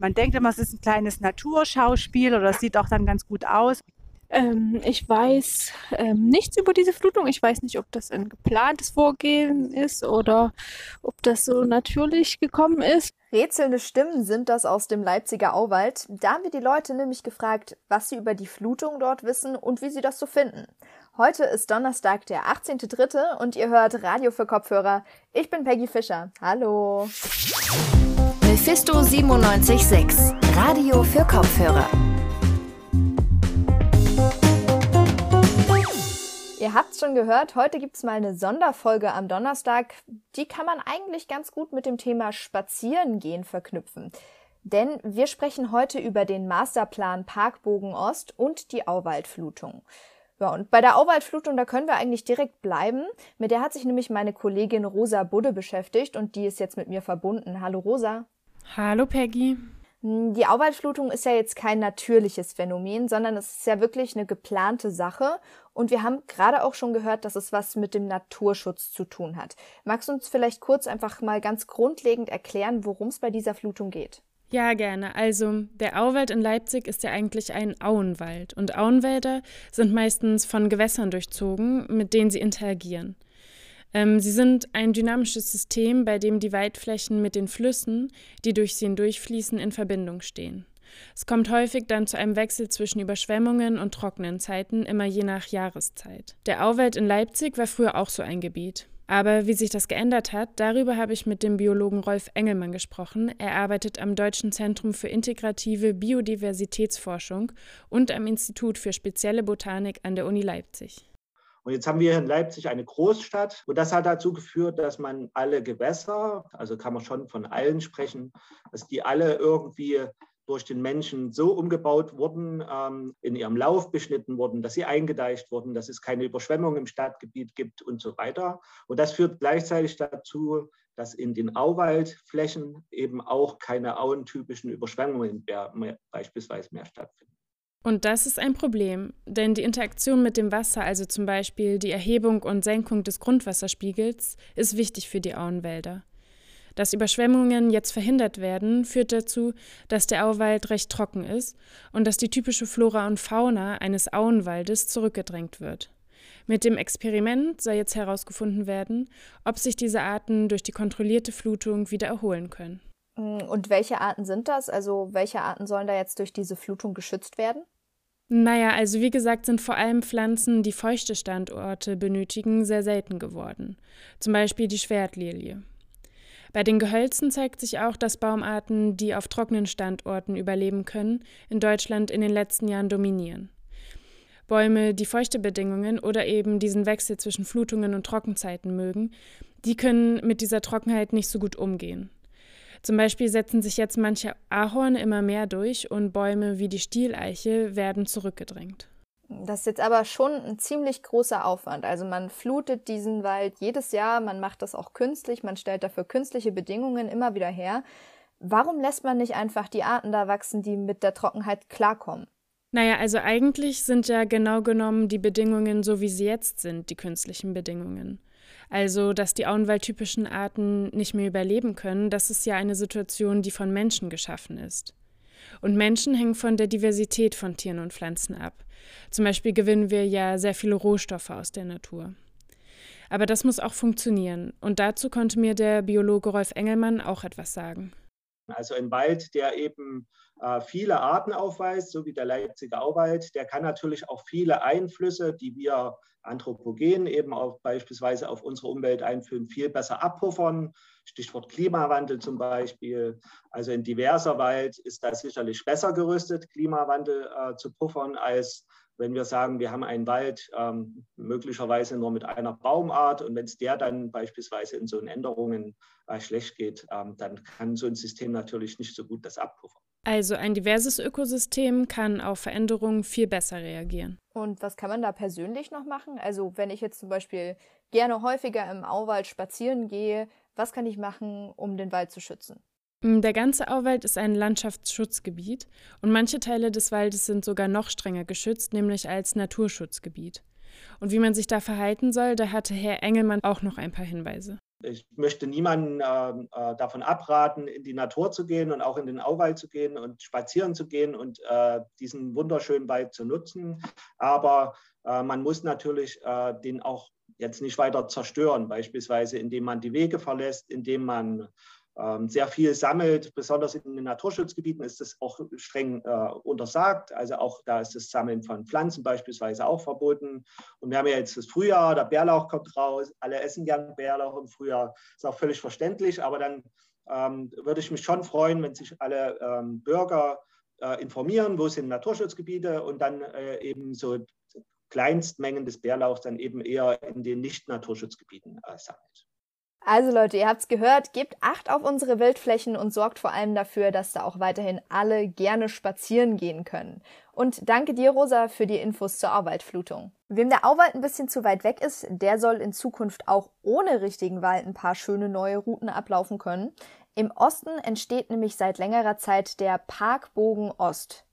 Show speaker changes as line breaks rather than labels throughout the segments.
Man denkt immer, es ist ein kleines Naturschauspiel oder es sieht auch dann ganz gut aus.
Ähm, ich weiß ähm, nichts über diese Flutung. Ich weiß nicht, ob das ein geplantes Vorgehen ist oder ob das so natürlich gekommen ist.
Rätselnde Stimmen sind das aus dem Leipziger Auwald. Da haben wir die Leute nämlich gefragt, was sie über die Flutung dort wissen und wie sie das so finden. Heute ist Donnerstag, der 18.3. und ihr hört Radio für Kopfhörer. Ich bin Peggy Fischer. Hallo.
Mephisto 97.6. Radio für Kopfhörer.
Ihr habt schon gehört, heute gibt es mal eine Sonderfolge am Donnerstag. Die kann man eigentlich ganz gut mit dem Thema Spazierengehen verknüpfen. Denn wir sprechen heute über den Masterplan Parkbogen Ost und die Auwaldflutung. Ja, und bei der Auwaldflutung, da können wir eigentlich direkt bleiben. Mit der hat sich nämlich meine Kollegin Rosa Budde beschäftigt und die ist jetzt mit mir verbunden. Hallo Rosa.
Hallo Peggy.
Hm, die Auwaldflutung ist ja jetzt kein natürliches Phänomen, sondern es ist ja wirklich eine geplante Sache. Und wir haben gerade auch schon gehört, dass es was mit dem Naturschutz zu tun hat. Magst du uns vielleicht kurz einfach mal ganz grundlegend erklären, worum es bei dieser Flutung geht?
Ja, gerne. Also, der Auwald in Leipzig ist ja eigentlich ein Auenwald. Und Auenwälder sind meistens von Gewässern durchzogen, mit denen sie interagieren. Ähm, sie sind ein dynamisches System, bei dem die Waldflächen mit den Flüssen, die durch sie hindurchfließen, in Verbindung stehen. Es kommt häufig dann zu einem Wechsel zwischen Überschwemmungen und trockenen Zeiten, immer je nach Jahreszeit. Der Auwald in Leipzig war früher auch so ein Gebiet. Aber wie sich das geändert hat, darüber habe ich mit dem Biologen Rolf Engelmann gesprochen. Er arbeitet am Deutschen Zentrum für integrative Biodiversitätsforschung und am Institut für spezielle Botanik an der Uni Leipzig.
Und jetzt haben wir in Leipzig eine Großstadt und das hat dazu geführt, dass man alle Gewässer, also kann man schon von allen sprechen, dass die alle irgendwie durch den Menschen so umgebaut wurden, ähm, in ihrem Lauf beschnitten wurden, dass sie eingedeicht wurden, dass es keine Überschwemmung im Stadtgebiet gibt und so weiter. Und das führt gleichzeitig dazu, dass in den Auwaldflächen eben auch keine auentypischen Überschwemmungen mehr, mehr, beispielsweise mehr stattfinden.
Und das ist ein Problem, denn die Interaktion mit dem Wasser, also zum Beispiel die Erhebung und Senkung des Grundwasserspiegels, ist wichtig für die Auenwälder. Dass Überschwemmungen jetzt verhindert werden, führt dazu, dass der Auwald recht trocken ist und dass die typische Flora und Fauna eines Auenwaldes zurückgedrängt wird. Mit dem Experiment soll jetzt herausgefunden werden, ob sich diese Arten durch die kontrollierte Flutung wieder erholen können.
Mm, und welche Arten sind das? Also welche Arten sollen da jetzt durch diese Flutung geschützt werden?
Naja, also wie gesagt, sind vor allem Pflanzen, die feuchte Standorte benötigen, sehr selten geworden. Zum Beispiel die Schwertlilie. Bei den Gehölzen zeigt sich auch, dass Baumarten, die auf trockenen Standorten überleben können, in Deutschland in den letzten Jahren dominieren. Bäume, die feuchte Bedingungen oder eben diesen Wechsel zwischen Flutungen und Trockenzeiten mögen, die können mit dieser Trockenheit nicht so gut umgehen. Zum Beispiel setzen sich jetzt manche Ahorne immer mehr durch und Bäume wie die Stieleiche werden zurückgedrängt.
Das ist jetzt aber schon ein ziemlich großer Aufwand. Also man flutet diesen Wald jedes Jahr, man macht das auch künstlich, man stellt dafür künstliche Bedingungen immer wieder her. Warum lässt man nicht einfach die Arten da wachsen, die mit der Trockenheit klarkommen?
Naja, also eigentlich sind ja genau genommen die Bedingungen so, wie sie jetzt sind, die künstlichen Bedingungen. Also, dass die auenwaldtypischen Arten nicht mehr überleben können, das ist ja eine Situation, die von Menschen geschaffen ist. Und Menschen hängen von der Diversität von Tieren und Pflanzen ab. Zum Beispiel gewinnen wir ja sehr viele Rohstoffe aus der Natur. Aber das muss auch funktionieren. Und dazu konnte mir der Biologe Rolf Engelmann auch etwas sagen.
Also ein Wald, der eben äh, viele Arten aufweist, so wie der Leipziger Auwald, der kann natürlich auch viele Einflüsse, die wir anthropogen eben auch beispielsweise auf unsere Umwelt einführen, viel besser abpuffern. Stichwort Klimawandel zum Beispiel. Also ein diverser Wald ist da sicherlich besser gerüstet, Klimawandel äh, zu puffern, als wenn wir sagen, wir haben einen Wald ähm, möglicherweise nur mit einer Baumart und wenn es der dann beispielsweise in so einen Änderungen äh, schlecht geht, ähm, dann kann so ein System natürlich nicht so gut das abpuffern.
Also ein diverses Ökosystem kann auf Veränderungen viel besser reagieren.
Und was kann man da persönlich noch machen? Also wenn ich jetzt zum Beispiel gerne häufiger im Auwald spazieren gehe, was kann ich machen, um den Wald zu schützen?
Mm, der ganze Auwald ist ein Landschaftsschutzgebiet und manche Teile des Waldes sind sogar noch strenger geschützt, nämlich als Naturschutzgebiet. Und wie man sich da verhalten soll, da hatte Herr Engelmann auch noch ein paar Hinweise.
Ich möchte niemanden äh, äh, davon abraten, in die Natur zu gehen und auch in den Auwald zu gehen und spazieren zu gehen und äh, diesen wunderschönen Wald zu nutzen. Aber äh, man muss natürlich äh, den auch jetzt nicht weiter zerstören, beispielsweise indem man die Wege verlässt, indem man ähm, sehr viel sammelt. Besonders in den Naturschutzgebieten ist das auch streng äh, untersagt. Also auch da ist das Sammeln von Pflanzen beispielsweise auch verboten. Und wir haben ja jetzt das Frühjahr, der Bärlauch kommt raus, alle essen gern Bärlauch im Frühjahr, ist auch völlig verständlich. Aber dann ähm, würde ich mich schon freuen, wenn sich alle ähm, Bürger äh, informieren, wo sind Naturschutzgebiete und dann äh, eben so Kleinstmengen des Bärlauchs dann eben eher in den Nicht-Naturschutzgebieten äh, sammelt.
Also Leute, ihr habt's gehört, gebt Acht auf unsere Wildflächen und sorgt vor allem dafür, dass da auch weiterhin alle gerne spazieren gehen können. Und danke dir, Rosa, für die Infos zur Auwaldflutung. Wem der Auwald ein bisschen zu weit weg ist, der soll in Zukunft auch ohne richtigen Wald ein paar schöne neue Routen ablaufen können. Im Osten entsteht nämlich seit längerer Zeit der Parkbogen Ost.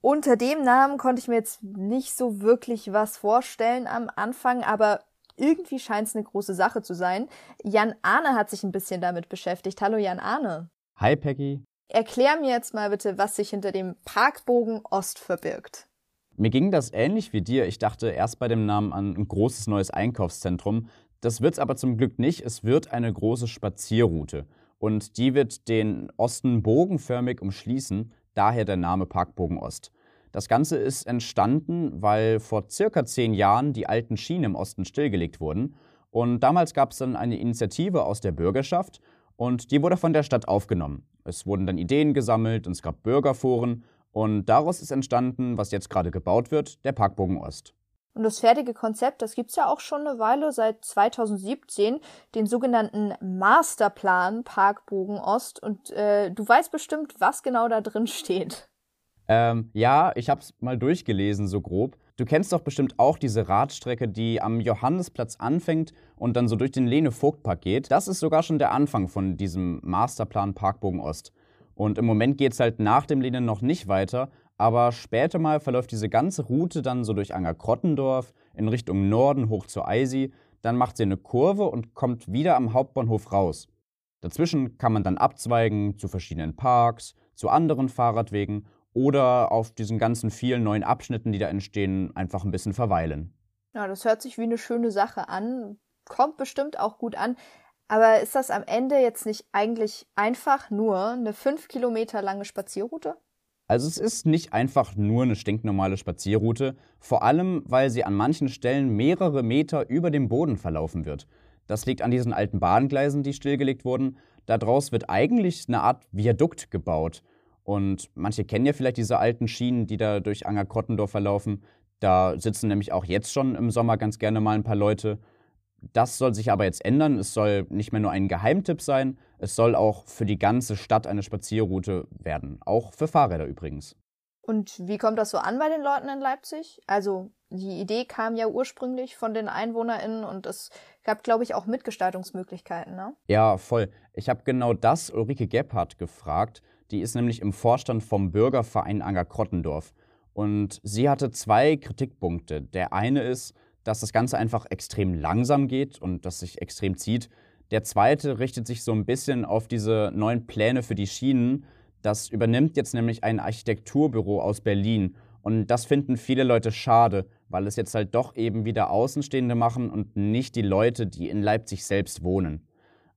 Unter dem Namen konnte ich mir jetzt nicht so wirklich was vorstellen am Anfang, aber irgendwie scheint es eine große Sache zu sein. Jan Arne hat sich ein bisschen damit beschäftigt. Hallo Jan Arne.
Hi Peggy.
Erklär mir jetzt mal bitte, was sich hinter dem Parkbogen Ost verbirgt.
Mir ging das ähnlich wie dir. Ich dachte erst bei dem Namen an ein großes neues Einkaufszentrum. Das wird es aber zum Glück nicht. Es wird eine große Spazierroute. Und die wird den Osten bogenförmig umschließen, daher der Name Parkbogen Ost. Das Ganze ist entstanden, weil vor circa zehn Jahren die alten Schienen im Osten stillgelegt wurden. Und damals gab es dann eine Initiative aus der Bürgerschaft und die wurde von der Stadt aufgenommen. Es wurden dann Ideen gesammelt und es gab Bürgerforen und daraus ist entstanden, was jetzt gerade gebaut wird, der Parkbogen Ost.
Und das fertige Konzept, das gibt es ja auch schon eine Weile, seit 2017, den sogenannten Masterplan Parkbogen Ost. Und äh, du weißt bestimmt, was genau da drin steht.
Ähm, ja, ich habe es mal durchgelesen, so grob. Du kennst doch bestimmt auch diese Radstrecke, die am Johannesplatz anfängt und dann so durch den Lene-Vogt-Park geht. Das ist sogar schon der Anfang von diesem Masterplan Parkbogen Ost. Und im Moment geht es halt nach dem Lene noch nicht weiter, aber später mal verläuft diese ganze Route dann so durch Anger-Krottendorf in Richtung Norden hoch zur Eisi. Dann macht sie eine Kurve und kommt wieder am Hauptbahnhof raus. Dazwischen kann man dann abzweigen zu verschiedenen Parks, zu anderen Fahrradwegen oder auf diesen ganzen vielen neuen Abschnitten, die da entstehen, einfach ein bisschen verweilen.
Ja, das hört sich wie eine schöne Sache an, kommt bestimmt auch gut an. Aber ist das am Ende jetzt nicht eigentlich einfach nur eine fünf Kilometer lange Spazierroute?
Also es ist nicht einfach nur eine stinknormale Spazierroute, vor allem weil sie an manchen Stellen mehrere Meter über dem Boden verlaufen wird. Das liegt an diesen alten Bahngleisen, die stillgelegt wurden. Daraus wird eigentlich eine Art Viadukt gebaut. Und manche kennen ja vielleicht diese alten Schienen, die da durch Anger-Krottendorf verlaufen. Da sitzen nämlich auch jetzt schon im Sommer ganz gerne mal ein paar Leute. Das soll sich aber jetzt ändern. Es soll nicht mehr nur ein Geheimtipp sein, es soll auch für die ganze Stadt eine Spazierroute werden. Auch für Fahrräder übrigens.
Und wie kommt das so an bei den Leuten in Leipzig? Also die Idee kam ja ursprünglich von den EinwohnerInnen und es gab, glaube ich, auch Mitgestaltungsmöglichkeiten, ne?
Ja, voll. Ich habe genau das Ulrike Gebhardt gefragt. Die ist nämlich im Vorstand vom Bürgerverein Anger-Krottendorf. Und sie hatte zwei Kritikpunkte. Der eine ist, dass das Ganze einfach extrem langsam geht und dass sich extrem zieht. Der zweite richtet sich so ein bisschen auf diese neuen Pläne für die Schienen. Das übernimmt jetzt nämlich ein Architekturbüro aus Berlin. Und das finden viele Leute schade, weil es jetzt halt doch eben wieder Außenstehende machen und nicht die Leute, die in Leipzig selbst wohnen.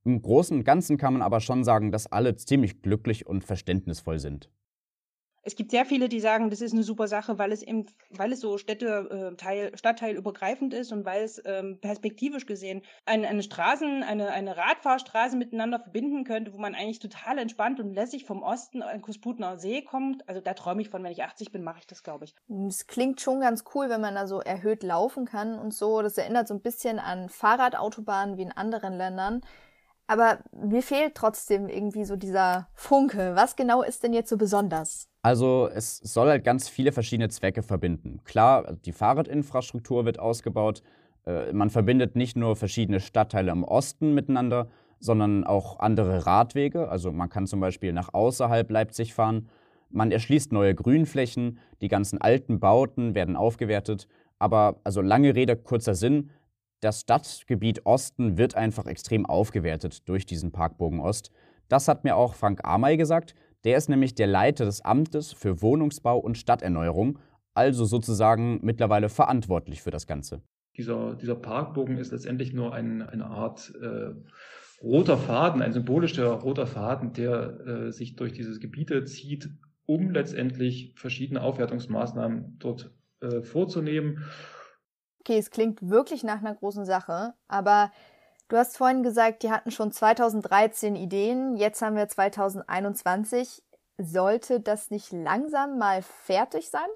Im Großen und Ganzen kann man aber schon sagen, dass alle ziemlich glücklich und verständnisvoll sind.
Es gibt sehr viele, die sagen, das ist eine super Sache, weil es eben, weil es so Städte, äh, stadtteilübergreifend ist und weil es ähm, perspektivisch gesehen eine, eine Straßen, eine, eine Radfahrstraße miteinander verbinden könnte, wo man eigentlich total entspannt und lässig vom Osten an Kusputner See kommt. Also da träume ich von, wenn ich 80 bin, mache ich das, glaube ich.
Es klingt schon ganz cool, wenn man da so erhöht laufen kann und so. Das erinnert so ein bisschen an Fahrradautobahnen wie in anderen Ländern. Aber mir fehlt trotzdem irgendwie so dieser Funke. Was genau ist denn jetzt so besonders?
Also es soll halt ganz viele verschiedene Zwecke verbinden. Klar, die Fahrradinfrastruktur wird ausgebaut. Äh, man verbindet nicht nur verschiedene Stadtteile im Osten miteinander, sondern auch andere Radwege. Also man kann zum Beispiel nach außerhalb Leipzig fahren. Man erschließt neue Grünflächen, die ganzen alten Bauten werden aufgewertet. Aber also lange Rede, kurzer Sinn, Das Stadtgebiet Osten wird einfach extrem aufgewertet durch diesen Parkbogen Ost. Das hat mir auch Frank Amey gesagt. Der ist nämlich der Leiter des Amtes für Wohnungsbau und Stadterneuerung, also sozusagen mittlerweile verantwortlich für das Ganze.
Dieser, dieser Parkbogen ist letztendlich nur ein, eine Art äh, roter Faden, ein symbolischer roter Faden, der äh, sich durch diese Gebiete zieht, um letztendlich verschiedene Aufwertungsmaßnahmen dort äh, vorzunehmen.
Okay, es klingt wirklich nach einer großen Sache, aber du hast vorhin gesagt, die hatten schon 2013 Ideen, jetzt haben wir 2021. Sollte das nicht langsam mal fertig sein?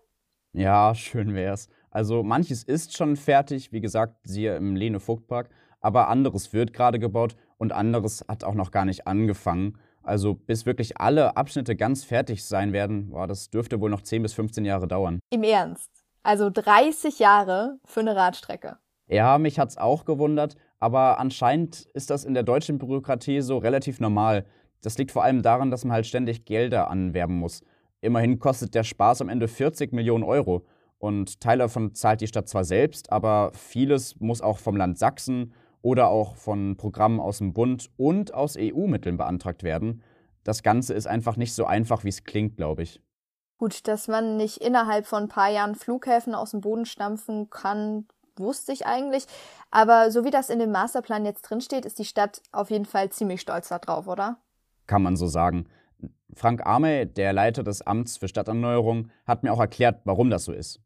Ja, schön wär's. Also manches ist schon fertig, wie gesagt, siehe im Lene Vogtpark, aber anderes wird gerade gebaut und anderes hat auch noch gar nicht angefangen. Also bis wirklich alle Abschnitte ganz fertig sein werden, boah, das dürfte wohl noch 10 bis 15 Jahre dauern.
Im Ernst? Also 30 Jahre für eine Radstrecke.
Ja, mich hat's auch gewundert, aber anscheinend ist das in der deutschen Bürokratie so relativ normal. Das liegt vor allem daran, dass man halt ständig Gelder anwerben muss. Immerhin kostet der Spaß am Ende 40 Millionen Euro. Und Teile davon zahlt die Stadt zwar selbst, aber vieles muss auch vom Land Sachsen oder auch von Programmen aus dem Bund und aus EU-Mitteln beantragt werden. Das Ganze ist einfach nicht so einfach, wie es klingt, glaube ich.
Gut, dass man nicht innerhalb von ein paar Jahren Flughäfen aus dem Boden stampfen kann, wusste ich eigentlich. Aber so wie das in dem Masterplan jetzt drinsteht, ist die Stadt auf jeden Fall ziemlich stolz darauf, oder?
Kann man so sagen. Frank Arme, der Leiter des Amts für Stadterneuerung, hat mir auch erklärt, warum das so ist.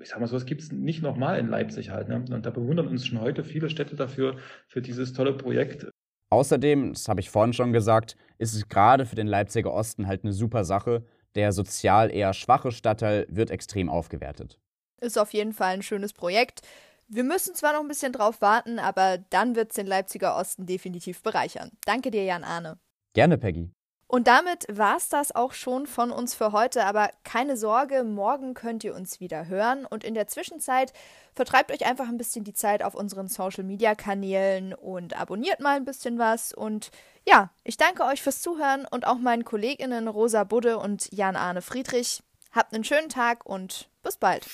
Ich sag mal so, es gibt es nicht nochmal in Leipzig halt. Ne? Und da bewundern uns schon heute viele Städte dafür, für dieses tolle Projekt.
Außerdem, das habe ich vorhin schon gesagt, ist es gerade für den Leipziger Osten halt eine super Sache, der sozial eher schwache Stadtteil wird extrem aufgewertet.
Ist auf jeden Fall ein schönes Projekt. Wir müssen zwar noch ein bisschen drauf warten, aber dann wird es den Leipziger Osten definitiv bereichern. Danke dir, Jan Arne.
Gerne, Peggy.
Und damit war es das auch schon von uns für heute, aber keine Sorge, morgen könnt ihr uns wieder hören und in der Zwischenzeit vertreibt euch einfach ein bisschen die Zeit auf unseren Social Media Kanälen und abonniert mal ein bisschen was und ja, ich danke euch fürs Zuhören und auch meinen Kolleginnen Rosa Budde und Jan Arne Friedrich. Habt einen schönen Tag und bis bald.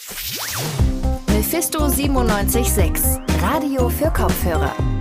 Mephisto 976, Radio für Kopfhörer.